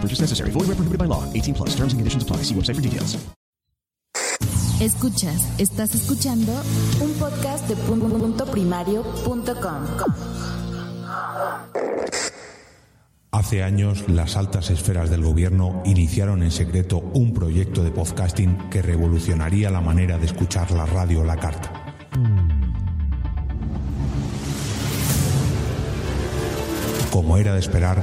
No purchase necessary. Void where prohibited by law. 18 plus. Terms and conditions apply. See website for details. Escuchas, estás escuchando un podcast de puntoprimario.com. Hace años, las altas esferas del gobierno iniciaron en secreto un proyecto de podcasting que revolucionaría la manera de escuchar la radio a la carta. Como era de esperar,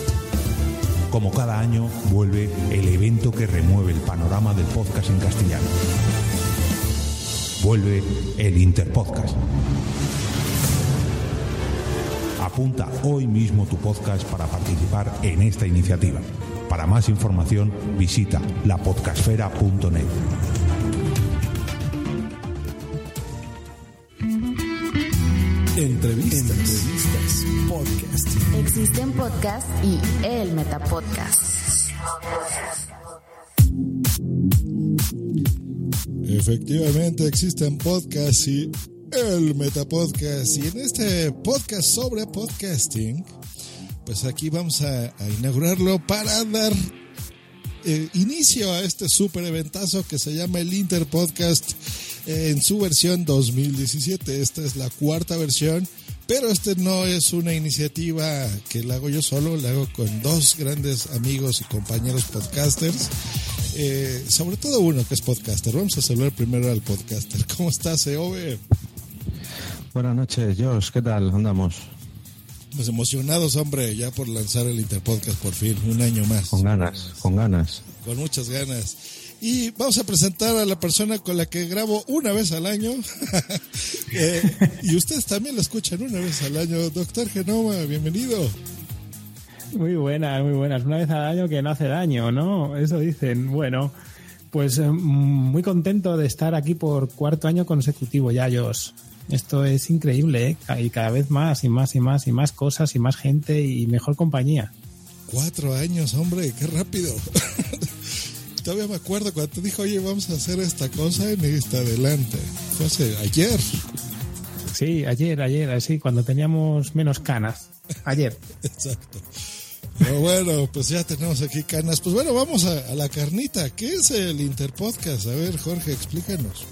Como cada año, vuelve el evento que remueve el panorama del podcast en castellano. Vuelve el Interpodcast. Apunta hoy mismo tu podcast para participar en esta iniciativa. Para más información, visita lapodcasfera.net. Entrevistas. Entrevistas. Podcast. Existen podcast y el Metapodcast. Efectivamente existen podcasts y el Metapodcast. Y en este podcast sobre podcasting, pues aquí vamos a, a inaugurarlo para dar eh, inicio a este super eventazo que se llama el Interpodcast en su versión 2017. Esta es la cuarta versión. Pero este no es una iniciativa que la hago yo solo, la hago con dos grandes amigos y compañeros podcasters. Eh, sobre todo uno que es podcaster. Vamos a saludar primero al podcaster. ¿Cómo estás, Eove? Buenas noches, Josh. ¿Qué tal? Andamos. Pues emocionados, hombre, ya por lanzar el Interpodcast por fin, un año más. Con ganas, con ganas. Con muchas ganas. Y vamos a presentar a la persona con la que grabo una vez al año. Eh, y ustedes también lo escuchan una vez al año. Doctor Genoma, bienvenido. Muy buenas, muy buenas. Una vez al año que no hace daño, ¿no? Eso dicen. Bueno, pues eh, muy contento de estar aquí por cuarto año consecutivo ya, Jos. Esto es increíble, ¿eh? Y cada vez más y más y más y más cosas y más gente y mejor compañía. Cuatro años, hombre, qué rápido. Todavía me acuerdo cuando te dijo, oye, vamos a hacer esta cosa y me dijiste adelante. Fue hace ayer. Sí, ayer, ayer, así, cuando teníamos menos canas. Ayer. Exacto. Pero bueno, pues ya tenemos aquí canas. Pues bueno, vamos a, a la carnita. ¿Qué es el Interpodcast? A ver, Jorge, explícanos.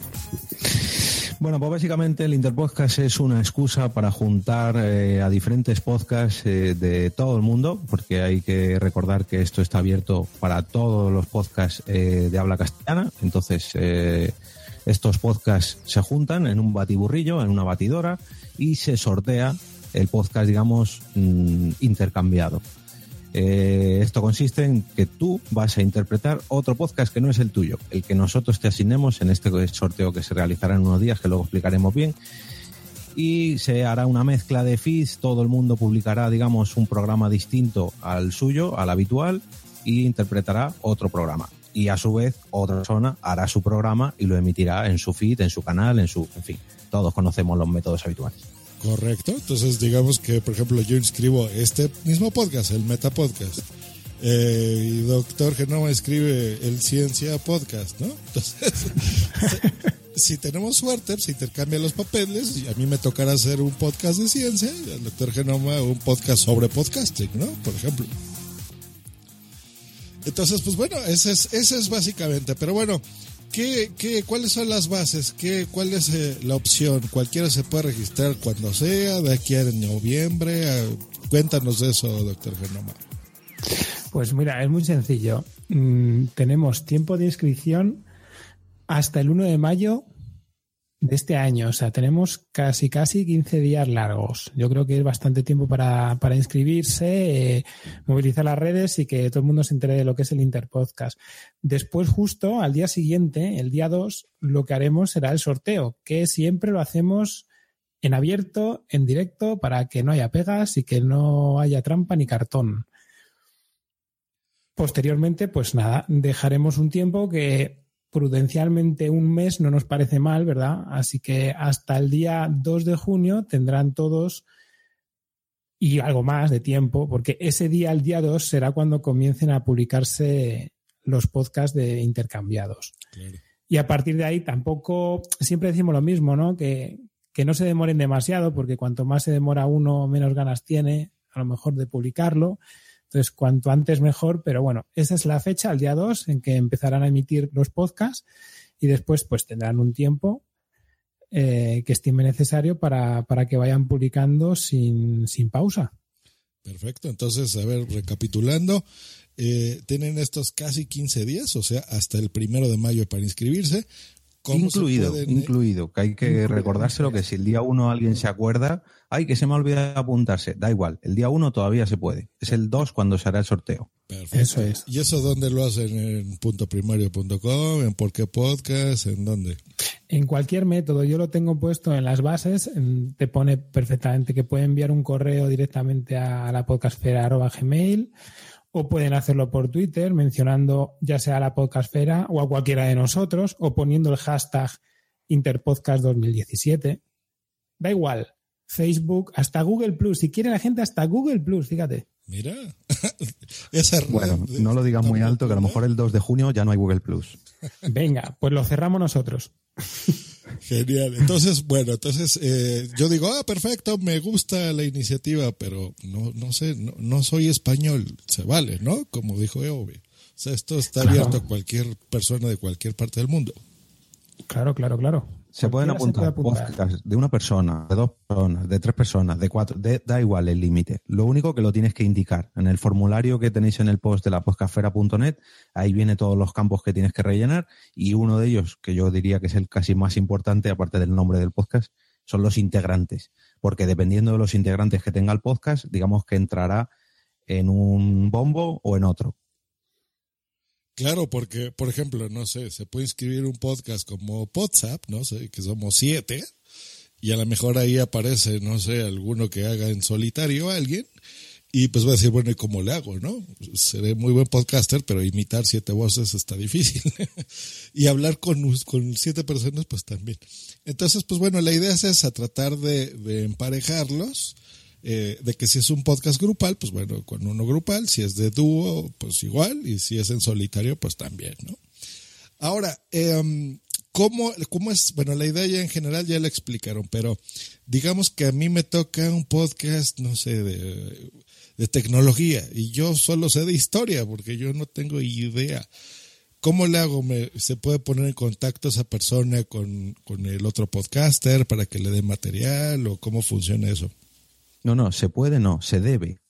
Bueno, pues básicamente el Interpodcast es una excusa para juntar eh, a diferentes podcasts eh, de todo el mundo, porque hay que recordar que esto está abierto para todos los podcasts eh, de habla castellana. Entonces, eh, estos podcasts se juntan en un batiburrillo, en una batidora, y se sortea el podcast, digamos, mm, intercambiado. Eh, esto consiste en que tú vas a interpretar otro podcast que no es el tuyo, el que nosotros te asignemos en este sorteo que se realizará en unos días, que luego explicaremos bien. Y se hará una mezcla de feeds, todo el mundo publicará, digamos, un programa distinto al suyo, al habitual, y interpretará otro programa. Y a su vez, otra persona hará su programa y lo emitirá en su feed, en su canal, en su. En fin, todos conocemos los métodos habituales. Correcto. Entonces, digamos que, por ejemplo, yo inscribo este mismo podcast, el Meta Podcast. Eh, y doctor Genoma escribe el Ciencia Podcast, ¿no? Entonces, si tenemos suerte, se intercambian los papeles y a mí me tocará hacer un podcast de ciencia y al doctor Genoma un podcast sobre podcasting, ¿no? Por ejemplo. Entonces, pues bueno, ese es, ese es básicamente. Pero bueno, ¿qué, qué, ¿cuáles son las bases? ¿Qué, ¿Cuál es eh, la opción? Cualquiera se puede registrar cuando sea, de aquí a noviembre. Cuéntanos eso, doctor Genoma. Pues mira, es muy sencillo. Mm, tenemos tiempo de inscripción hasta el 1 de mayo de este año. O sea, tenemos casi, casi 15 días largos. Yo creo que es bastante tiempo para, para inscribirse, eh, movilizar las redes y que todo el mundo se entere de lo que es el Interpodcast. Después, justo al día siguiente, el día 2, lo que haremos será el sorteo, que siempre lo hacemos en abierto, en directo, para que no haya pegas y que no haya trampa ni cartón. Posteriormente, pues nada, dejaremos un tiempo que prudencialmente un mes no nos parece mal, ¿verdad? Así que hasta el día 2 de junio tendrán todos y algo más de tiempo, porque ese día, el día 2, será cuando comiencen a publicarse los podcasts de intercambiados. Y a partir de ahí tampoco, siempre decimos lo mismo, ¿no? Que, que no se demoren demasiado, porque cuanto más se demora uno, menos ganas tiene, a lo mejor, de publicarlo. Entonces, cuanto antes mejor, pero bueno, esa es la fecha, el día 2, en que empezarán a emitir los podcasts y después pues tendrán un tiempo eh, que estime necesario para, para que vayan publicando sin, sin, pausa. Perfecto, entonces, a ver, recapitulando, eh, tienen estos casi 15 días, o sea, hasta el primero de mayo para inscribirse. Incluido, pueden... incluido, que hay que incluido, recordárselo que si el día 1 alguien se acuerda, ay, que se me ha olvidado apuntarse, da igual, el día 1 todavía se puede, es el 2 cuando se hará el sorteo. Perfecto. Eso es. ¿Y eso dónde lo hacen? ¿En puntoprimario.com? ¿En por qué podcast? ¿En dónde? En cualquier método, yo lo tengo puesto en las bases, te pone perfectamente que puede enviar un correo directamente a la podcastfera.gmail o pueden hacerlo por Twitter mencionando ya sea a la podcastfera o a cualquiera de nosotros o poniendo el hashtag Interpodcast 2017. Da igual. Facebook, hasta Google Plus. Si quiere la gente, hasta Google Plus, fíjate. Mira, esa Bueno, no lo digas muy alto, que a lo mejor el 2 de junio ya no hay Google Plus. Venga, pues lo cerramos nosotros. Genial. Entonces, bueno, entonces eh, yo digo, ah, perfecto, me gusta la iniciativa, pero no, no sé, no, no soy español, se vale, ¿no? Como dijo Eove. O sea, esto está claro. abierto a cualquier persona de cualquier parte del mundo. Claro, claro, claro. Se pueden apuntar, se puede apuntar. de una persona, de dos personas, de tres personas, de cuatro, de, da igual el límite. Lo único que lo tienes que indicar en el formulario que tenéis en el post de la podcastfera.net, ahí viene todos los campos que tienes que rellenar y uno de ellos, que yo diría que es el casi más importante, aparte del nombre del podcast, son los integrantes. Porque dependiendo de los integrantes que tenga el podcast, digamos que entrará en un bombo o en otro. Claro, porque, por ejemplo, no sé, se puede inscribir un podcast como WhatsApp, no sé, que somos siete, y a lo mejor ahí aparece, no sé, alguno que haga en solitario a alguien, y pues va a decir, bueno, ¿y cómo le hago, no? Seré muy buen podcaster, pero imitar siete voces está difícil. y hablar con, con siete personas, pues también. Entonces, pues bueno, la idea es esa, tratar de, de emparejarlos, eh, de que si es un podcast grupal, pues bueno, con uno grupal, si es de dúo, pues igual, y si es en solitario, pues también, ¿no? Ahora, eh, ¿cómo, ¿cómo es? Bueno, la idea ya en general ya la explicaron, pero digamos que a mí me toca un podcast, no sé, de, de tecnología, y yo solo sé de historia, porque yo no tengo idea. ¿Cómo le hago? ¿Me, ¿Se puede poner en contacto esa persona con, con el otro podcaster para que le dé material o cómo funciona eso? No, no, se puede, no, se debe.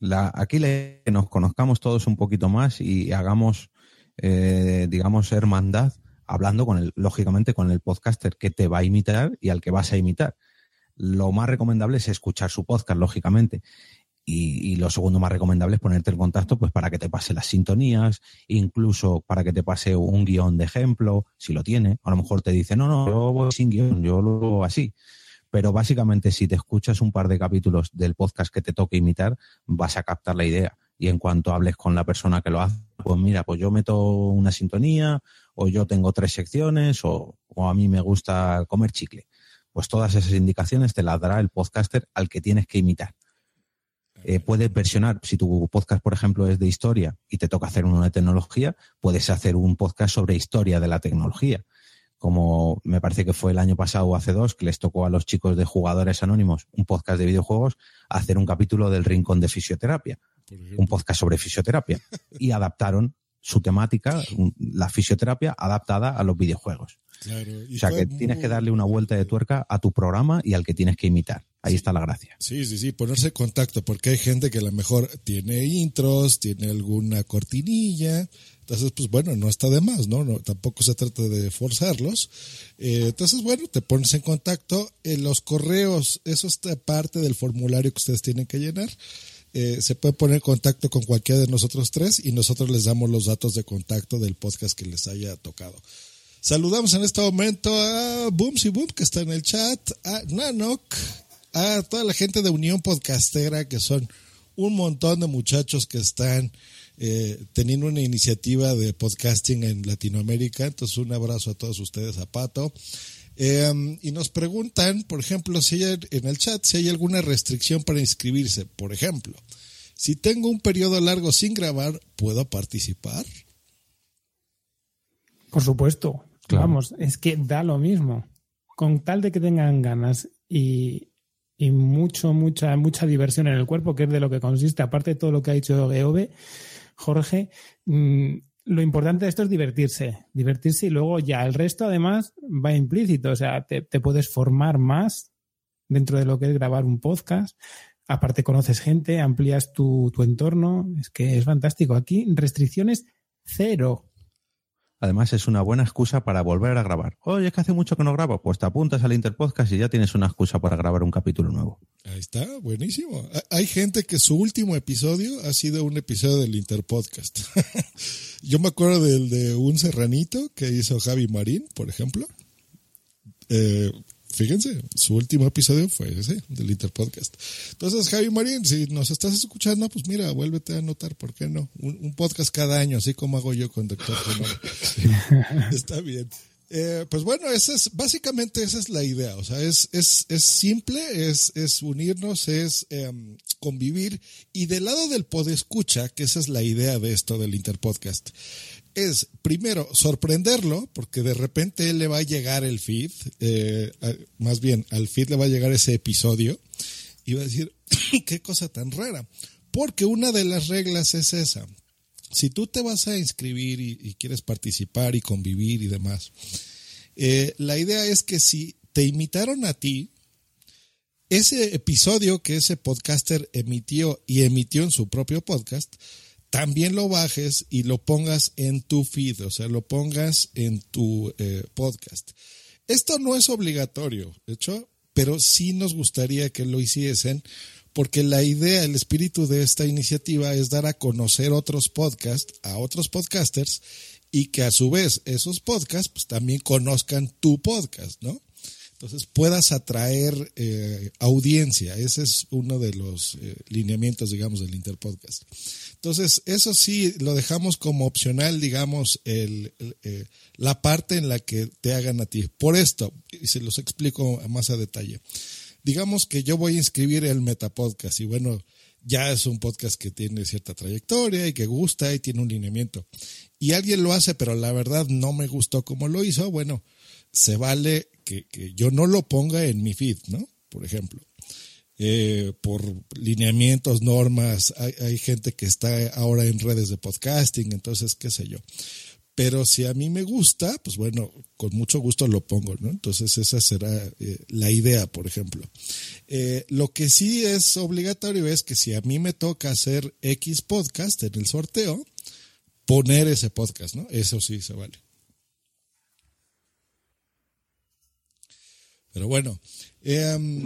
La, aquí le, nos conozcamos todos un poquito más y hagamos, eh, digamos, hermandad, hablando con el, lógicamente, con el podcaster que te va a imitar y al que vas a imitar. Lo más recomendable es escuchar su podcast, lógicamente. Y, y, lo segundo más recomendable es ponerte en contacto pues para que te pase las sintonías, incluso para que te pase un guion de ejemplo, si lo tiene. A lo mejor te dice, no, no, yo voy sin guion, yo lo hago así pero básicamente si te escuchas un par de capítulos del podcast que te toque imitar, vas a captar la idea. Y en cuanto hables con la persona que lo hace, pues mira, pues yo meto una sintonía, o yo tengo tres secciones, o, o a mí me gusta comer chicle. Pues todas esas indicaciones te las dará el podcaster al que tienes que imitar. Eh, puedes versionar, si tu podcast, por ejemplo, es de historia y te toca hacer uno de tecnología, puedes hacer un podcast sobre historia de la tecnología como me parece que fue el año pasado o hace dos, que les tocó a los chicos de Jugadores Anónimos, un podcast de videojuegos, hacer un capítulo del Rincón de Fisioterapia, un podcast sobre fisioterapia, y adaptaron su temática, la fisioterapia adaptada a los videojuegos. o sea que tienes que darle una vuelta de tuerca a tu programa y al que tienes que imitar. Ahí está la gracia. Sí, sí, sí, ponerse en contacto, porque hay gente que a lo mejor tiene intros, tiene alguna cortinilla, entonces, pues bueno, no está de más, ¿no? tampoco se trata de forzarlos. Eh, entonces, bueno, te pones en contacto. En los correos, eso es parte del formulario que ustedes tienen que llenar. Eh, se puede poner en contacto con cualquiera de nosotros tres y nosotros les damos los datos de contacto del podcast que les haya tocado. Saludamos en este momento a Booms y Boom que está en el chat, a Nanok, a toda la gente de Unión Podcastera que son un montón de muchachos que están eh, teniendo una iniciativa de podcasting en Latinoamérica. Entonces, un abrazo a todos ustedes, a Pato. Eh, y nos preguntan, por ejemplo, si hay en el chat, si hay alguna restricción para inscribirse. Por ejemplo, si tengo un periodo largo sin grabar, ¿puedo participar? Por supuesto. Vamos, es que da lo mismo. Con tal de que tengan ganas y, y mucho, mucha, mucha diversión en el cuerpo, que es de lo que consiste, aparte de todo lo que ha dicho Geove, Jorge, mm, lo importante de esto es divertirse, divertirse y luego ya el resto además va implícito, o sea, te, puedes formar más dentro de lo que es grabar un podcast, aparte conoces gente, amplías tu, tu entorno, es que es fantástico. Aquí restricciones cero. Además, es una buena excusa para volver a grabar. Oye, es que hace mucho que no grabo. Pues te apuntas al Interpodcast y ya tienes una excusa para grabar un capítulo nuevo. Ahí está, buenísimo. Hay gente que su último episodio ha sido un episodio del Interpodcast. Yo me acuerdo del de un serranito que hizo Javi Marín, por ejemplo. Eh, fíjense, su último episodio fue ese, del Interpodcast. Entonces, Javi Marín, si nos estás escuchando, pues mira, vuélvete a anotar, ¿por qué no? Un, podcast cada año, así como hago yo con Doctor Está bien. Eh, pues bueno, esa es, básicamente esa es la idea, o sea, es, es, es simple, es, es unirnos, es em, convivir, y del lado del podescucha, que esa es la idea de esto del Interpodcast, es primero sorprenderlo, porque de repente él le va a llegar el feed, eh, más bien al feed le va a llegar ese episodio y va a decir, qué cosa tan rara. Porque una de las reglas es esa. Si tú te vas a inscribir y, quieres participar y convivir y demás, eh, la idea es que si te imitaron a ti, ese episodio que ese podcaster emitió y emitió en su propio podcast, también lo bajes y lo pongas en tu feed, o sea, lo pongas en tu eh, podcast. Esto no es obligatorio, de hecho, pero sí nos gustaría que lo hiciesen porque la idea, el espíritu de esta iniciativa es dar a conocer otros podcasts a otros podcasters y que a su vez esos podcasts pues, también conozcan tu podcast, ¿no? Entonces puedas atraer eh, audiencia. Ese es uno de los eh, lineamientos, digamos, del Interpodcast. Entonces, eso sí, lo dejamos como opcional, digamos, el, eh, la parte en la que te hagan a ti. Por esto, y se los explico más a detalle. Digamos que yo voy a inscribir el Metapodcast y bueno, ya es un podcast que tiene cierta trayectoria y que gusta y tiene un lineamiento. Y alguien lo hace, pero la verdad no me gustó como lo hizo. Bueno, se vale que, yo no lo ponga en mi feed, ¿no? Por ejemplo. Eh, por lineamientos, normas, hay, hay, gente que está ahora en redes de podcasting, entonces, qué sé yo. Pero si a mí me gusta, pues bueno, con mucho gusto lo pongo, ¿no? Entonces esa será eh, la idea, por ejemplo. Eh, lo que sí es obligatorio es que si a mí me toca hacer X podcast en el sorteo, poner ese podcast, ¿no? Eso sí se vale. Pero bueno. Em,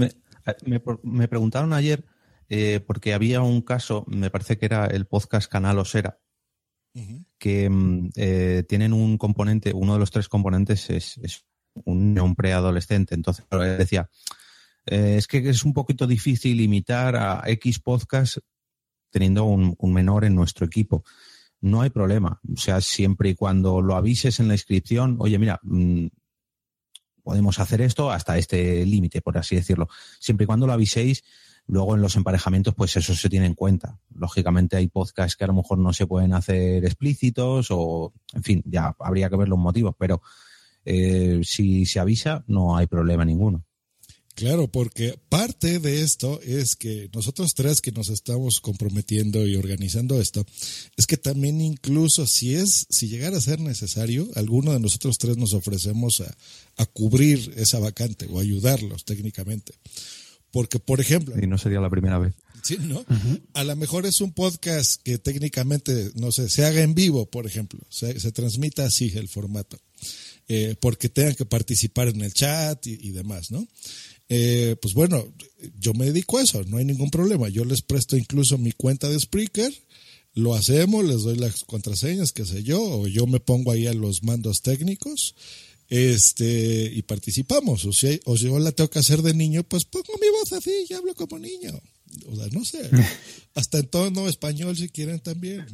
me, preguntaron ayer, eh, porque había un caso, me parece que era el podcast Canal Osera, que mm, eh, tienen un componente, uno de los tres componentes es, un, preadolescente. Entonces, decía, eh, es que es un poquito difícil imitar a X podcast teniendo un, un menor en nuestro equipo no hay problema. O sea, siempre y cuando lo avises en la inscripción, oye, mira, mm, podemos hacer esto hasta este límite, por así decirlo. Siempre y cuando lo aviséis, luego en los emparejamientos, pues eso se tiene en cuenta. Lógicamente hay podcasts que a lo mejor no se pueden hacer explícitos o, en fin, ya habría que ver los motivos, pero eh, si se avisa, no hay problema ninguno. Claro, porque parte de esto es que nosotros tres que nos estamos comprometiendo y organizando esto, es que también incluso si es, si llegara a ser necesario, alguno de nosotros tres nos ofrecemos a, a cubrir esa vacante o ayudarlos técnicamente. Porque, por ejemplo. Y no sería la primera vez. Sí, ¿no? A lo mejor es un podcast que técnicamente, no sé, se haga en vivo, por ejemplo. Se, se transmita así el formato. Eh, porque tengan que participar en el chat y, y demás, ¿no? Eh, pues bueno, yo me dedico a eso, no hay ningún problema. Yo les presto incluso mi cuenta de Spreaker, lo hacemos, les doy las contraseñas, qué sé yo, o yo me pongo ahí a los mandos técnicos este y participamos. O si, o si yo la tengo que hacer de niño, pues pongo mi voz así y hablo como niño. O sea, no sé. Hasta en tono español si quieren también.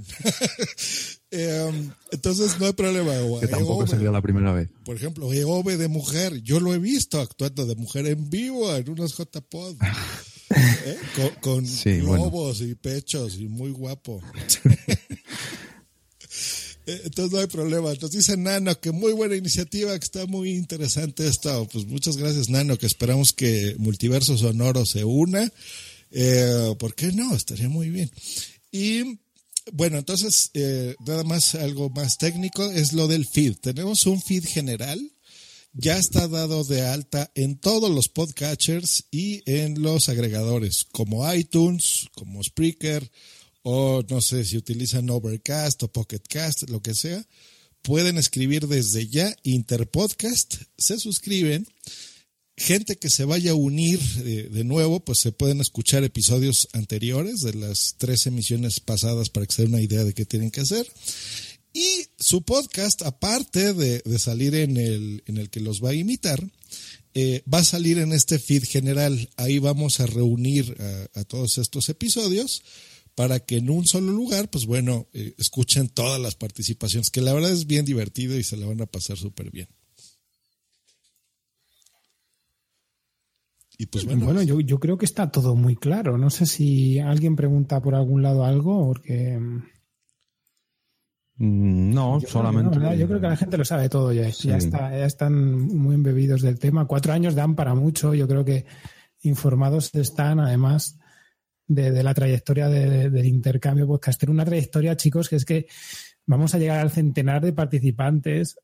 eh, entonces no hay problema. Que tampoco Eove, sería la primera vez. Por ejemplo, Eove de mujer. Yo lo he visto actuando de mujer en vivo en unos JPod. ¿eh? Con, con Sí, globos bueno. y pechos y muy guapo. Eh, Entonces no hay problema. Entonces dice Nano que muy buena iniciativa, que está muy interesante esto. Pues muchas gracias Nano, que esperamos que Multiverso Sonoro se una. Eh, ¿Por qué no? Estaría muy bien. Y bueno, entonces eh, nada más algo más técnico es lo del feed. Tenemos un feed general. Ya está dado de alta en todos los podcatchers y en los agregadores como iTunes, como Spreaker, o no sé si utilizan Overcast o Pocketcast, lo que sea, pueden escribir desde ya Interpodcast, se suscriben. Gente que se vaya a unir eh, de nuevo, pues se pueden escuchar episodios anteriores de las tres emisiones pasadas para que se den una idea de qué tienen que hacer. Y su podcast, aparte de, salir en el, en el que los va a imitar, eh, va a salir en este feed general. Ahí vamos a reunir a, a todos estos episodios para que en un solo lugar, pues bueno, eh, escuchen todas las participaciones, que la verdad es bien divertido y se la van a pasar súper bien. Y pues bueno, Bueno, yo, yo creo que está todo muy claro. No sé si alguien pregunta por algún lado algo, porque. Mm, No, Yo, solamente. yo creo que la gente lo sabe todo ya. Sí. Ya, está, ya están muy embebidos del tema. Cuatro años dan para mucho. Yo creo que informados están, además de, de la trayectoria de- del intercambio podcastero. Una trayectoria, chicos, que es que vamos a llegar al centenar de participantes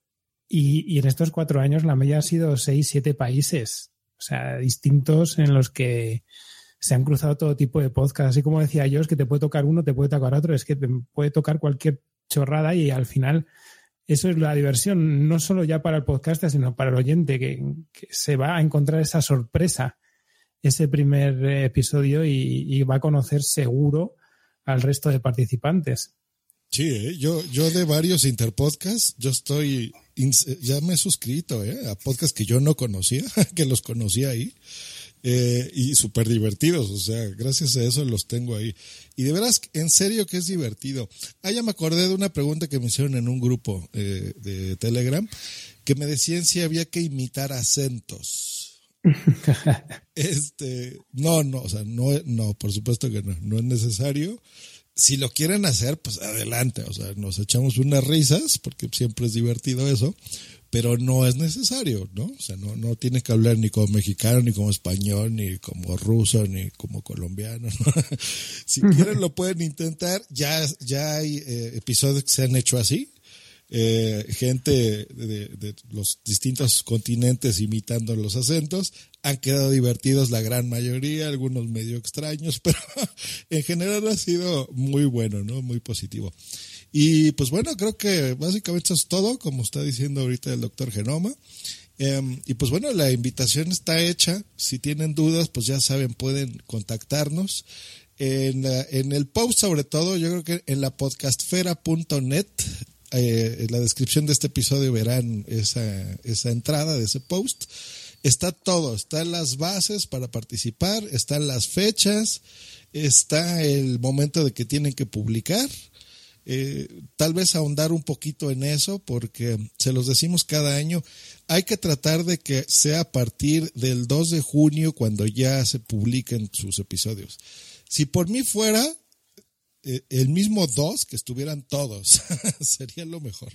y, y en estos cuatro años la media ha sido seis, siete países. O sea, distintos en los que se han cruzado todo tipo de podcasts. Así como decía yo, es que te puede tocar uno, te puede tocar otro, es que te puede tocar cualquier chorrada y al final eso es la diversión, no solo ya para el podcaster, sino para el oyente, que, se va a encontrar esa sorpresa, ese primer episodio y va a conocer seguro al resto de participantes. Sí, ¿eh? yo, yo de varios interpodcasts, yo estoy, ya me he suscrito ¿eh? a podcasts que yo no conocía, que los conocía ahí. eh, y súper divertidos, o sea, gracias a eso los tengo ahí. Y de veras, en serio que es divertido. Ah, ya me acordé de una pregunta que me hicieron en un grupo eh, de Telegram, que me decían si había que imitar acentos. Este, no, no, o sea, no, no, por supuesto que no, no es necesario. Si lo quieren hacer, pues adelante, o sea, nos echamos unas risas, porque siempre es divertido eso, pero no es necesario, ¿no? O sea, no, no tiene que hablar ni como mexicano, ni como español, ni como ruso, ni como colombiano. ¿no? si quieren lo pueden intentar, ya, ya hay eh, episodios que se han hecho así, eh, gente de, los distintos continentes imitando los acentos. Han quedado divertidos la gran mayoría, algunos medio extraños, pero en general ha sido muy bueno, ¿no? Muy positivo. Y pues bueno, creo que básicamente eso es todo, como está diciendo ahorita el doctor Genoma. Eh, y pues bueno, la invitación está hecha. Si tienen dudas, pues ya saben, pueden contactarnos. En, en el post, sobre todo, yo creo que en la podcastfera.net, eh, en la descripción de este episodio verán esa, esa entrada de ese post. Está todo, están las bases para participar, están las fechas, está el momento de que tienen que publicar. Eh, tal vez ahondar un poquito en eso porque se los decimos cada año, hay que tratar de que sea a partir del 2 de junio cuando ya se publiquen sus episodios. Si por mí fuera eh, el mismo 2, que estuvieran todos, sería lo mejor.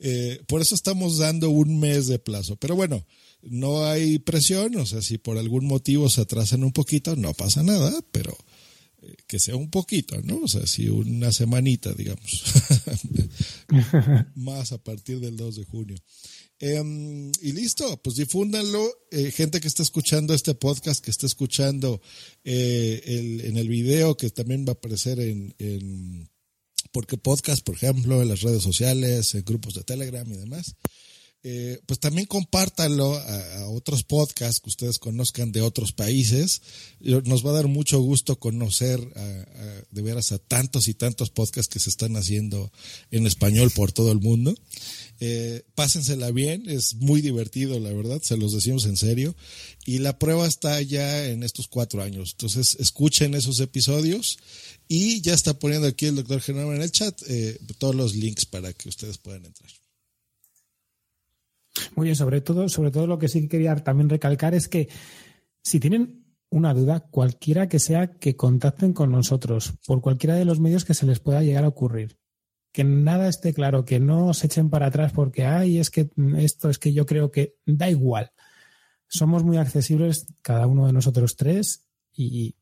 Eh, por eso estamos dando un mes de plazo. Pero bueno, no hay presión, o sea, si por algún motivo se atrasan un poquito, no pasa nada, pero eh, que sea un poquito, ¿no? O sea, si una semanita, digamos, más a partir del 2 de junio. Em, y listo, pues difúndanlo. Eh, gente que está escuchando este podcast, que está escuchando eh, el, en el video, que también va a aparecer en, en porque podcast, por ejemplo, en las redes sociales, en grupos de Telegram y demás. Eh, pues también compártanlo a, otros podcasts que ustedes conozcan de otros países. Nos va a dar mucho gusto conocer de veras a tantos y tantos podcasts que se están haciendo en español por todo el mundo. Eh, pásensela bien, es muy divertido, la verdad, se los decimos en serio. Y la prueba está ya en estos cuatro años. Entonces, escuchen esos episodios y ya está poniendo aquí el doctor Genaro en el chat eh, todos los links para que ustedes puedan entrar. Muy bien, sobre todo, sobre todo lo que sí quería también recalcar es que si tienen una duda, cualquiera que sea, que contacten con nosotros por cualquiera de los medios que se les pueda llegar a ocurrir. Que nada esté claro, que no se echen para atrás porque, ay, es que esto es que yo creo que da igual. Somos muy accesibles, cada uno de nosotros tres, y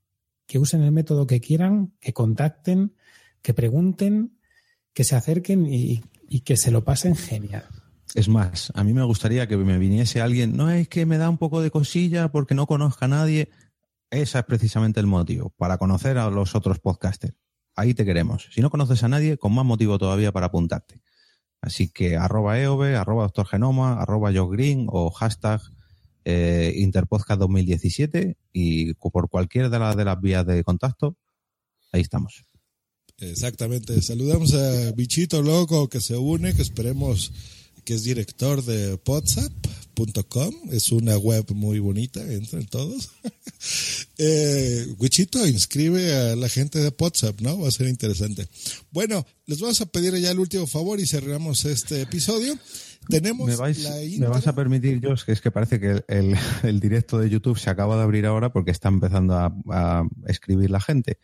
que usen el método que quieran, que contacten, que pregunten, que se acerquen y, y que se lo pasen genial. Es más, a mí me gustaría que me viniese alguien, no es que me da un poco de cosilla porque no conozca a nadie. Ese es precisamente el motivo, para conocer a los otros podcasters. Ahí te queremos. Si no conoces a nadie, con más motivo todavía para apuntarte. Así que arroba EOB, arroba Doctor Genoma, arroba Green o hashtag eh, Interpodcast 2017 y por cualquiera de, la, de las vías de contacto, ahí estamos. Exactamente. Saludamos a Bichito Loco que se une, que esperemos que es director de WhatsApp.com. Es una web muy bonita, entren todos. eh, Wichito inscribe a la gente de WhatsApp, ¿no? Va a ser interesante. Bueno, les vamos a pedir ya el último favor y cerramos este episodio. Tenemos ¿Me, vais, la ¿Me vas a permitir, Josh, que es que parece que el, el, directo de YouTube se acaba de abrir ahora porque está empezando a, a escribir la gente.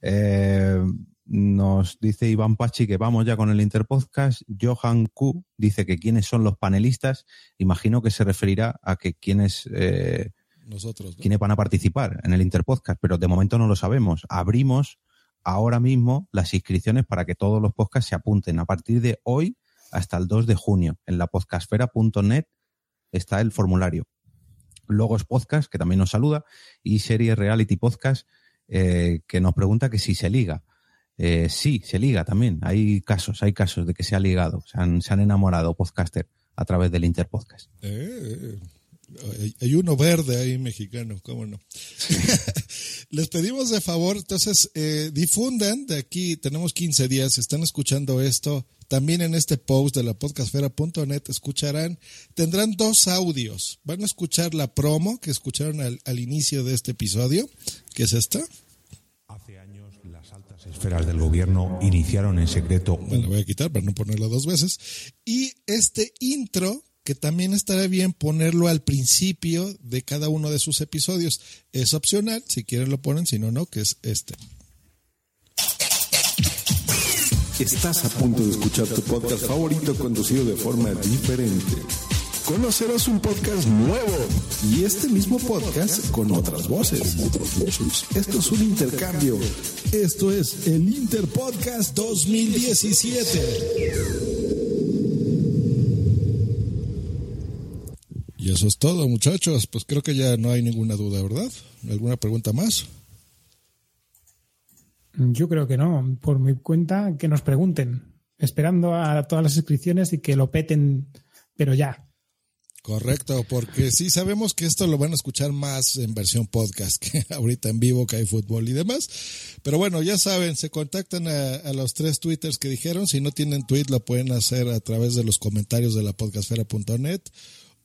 Eh, nos dice Iván Pachi que vamos ya con el Interpodcast. Johan Q dice que quiénes son los panelistas. Imagino que se referirá a que quiénes, eh, Nosotros, ¿no? quiénes van a participar en el Interpodcast, pero de momento no lo sabemos. Abrimos ahora mismo las inscripciones para que todos los podcasts se apunten. A partir de hoy hasta el 2 de junio, en la podcastfera.net está el formulario. Logos Podcast, que también nos saluda, y Serie Reality Podcast, eh, que nos pregunta que si se liga. Eh, sí, se liga también. Hay casos, hay casos de que se ha ligado, se han, se han enamorado podcaster a través del Interpodcast. Eh, hay uno verde ahí mexicano, cómo no. Les pedimos de favor, entonces, eh, difundan de aquí, tenemos 15 días, están escuchando esto, también en este post de la podcastfera.net escucharán, tendrán dos audios. Van a escuchar la promo que escucharon al, al inicio de este episodio, que es esta. Hace años las altas esferas del gobierno iniciaron en secreto. Me lo voy a quitar para no ponerlo dos veces. Y este intro que también estará bien ponerlo al principio de cada uno de sus episodios. Es opcional, si quieren lo ponen, si no, no, que es este. Estás a punto de escuchar tu podcast favorito conducido de forma diferente. Conocerás un podcast nuevo y este mismo podcast con otras voces. Esto es un intercambio. Esto es el Interpodcast 2017. Y eso es todo, muchachos. Pues creo que ya no hay ninguna duda, ¿verdad? ¿Alguna pregunta más? Yo creo que no. Por mi cuenta, que nos pregunten. Esperando a todas las inscripciones y que lo peten, pero ya. Correcto, porque sí sabemos que esto lo van a escuchar más en versión podcast que ahorita en vivo, que hay fútbol y demás. Pero bueno, ya saben, se contactan a, a los tres twitters que dijeron. Si no tienen tweet, lo pueden hacer a través de los comentarios de la podcastfera.net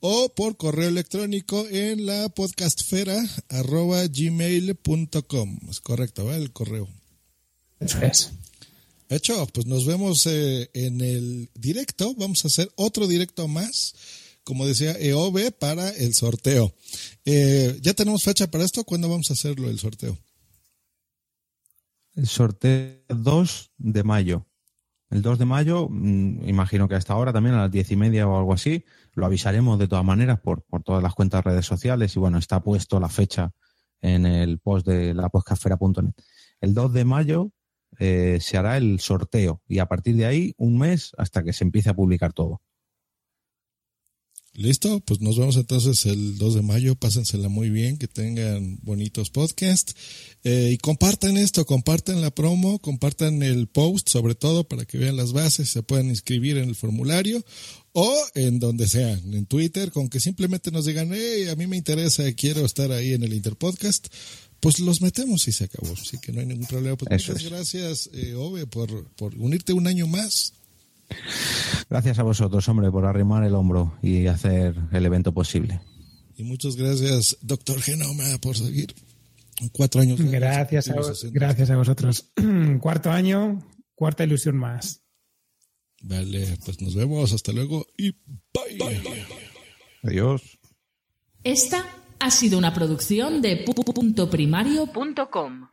o por correo electrónico en la podcastfera arroba gmail.com. Es correcto, ¿verdad? El correo. Eso es. Hecho, pues nos vemos eh, en el directo. Vamos a hacer otro directo más, como decía EOB, para el sorteo. Eh, ¿Ya tenemos fecha para esto? ¿Cuándo vamos a hacerlo, el sorteo? El sorteo 2 de mayo. El 2 de mayo, mm, imagino que hasta ahora también a las diez y media o algo así, lo avisaremos de todas maneras por, por todas las cuentas redes sociales y bueno, está puesto la fecha en el post de la podcastfera.net. El 2 de mayo eh, se hará el sorteo y a partir de ahí un mes hasta que se empiece a publicar todo. Listo, pues nos vemos entonces el 2 de mayo. Pásensela muy bien, que tengan bonitos podcasts. Eh, y compartan esto, compartan la promo, compartan el post, sobre todo para que vean las bases, se puedan inscribir en el formulario o en donde sea, en Twitter, con que simplemente nos digan, hey, a mí me interesa, quiero estar ahí en el Interpodcast. Pues los metemos y se acabó. Así que no hay ningún problema. Pues muchas es. gracias, eh, Ove, por, por unirte un año más. Gracias a vosotros, hombre, por arrimar el hombro y hacer el evento posible. Y muchas gracias, doctor Genoma, por seguir cuatro años. más. Gracias a, vos- gracias a vosotros. Cuarto año, cuarta ilusión más. Vale, pues nos vemos. Hasta luego y bye. Adiós. Esta ha sido una producción de pu- pu- punto primario.com.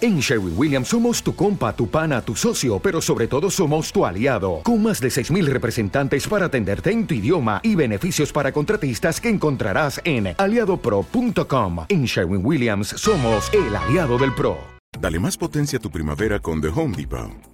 En Sherwin Williams somos tu compa, tu pana, tu socio, pero sobre todo somos tu aliado, con más de 6.000 representantes para atenderte en tu idioma y beneficios para contratistas que encontrarás en aliadopro.com. En Sherwin Williams somos el aliado del PRO. Dale más potencia a tu primavera con The Home Depot.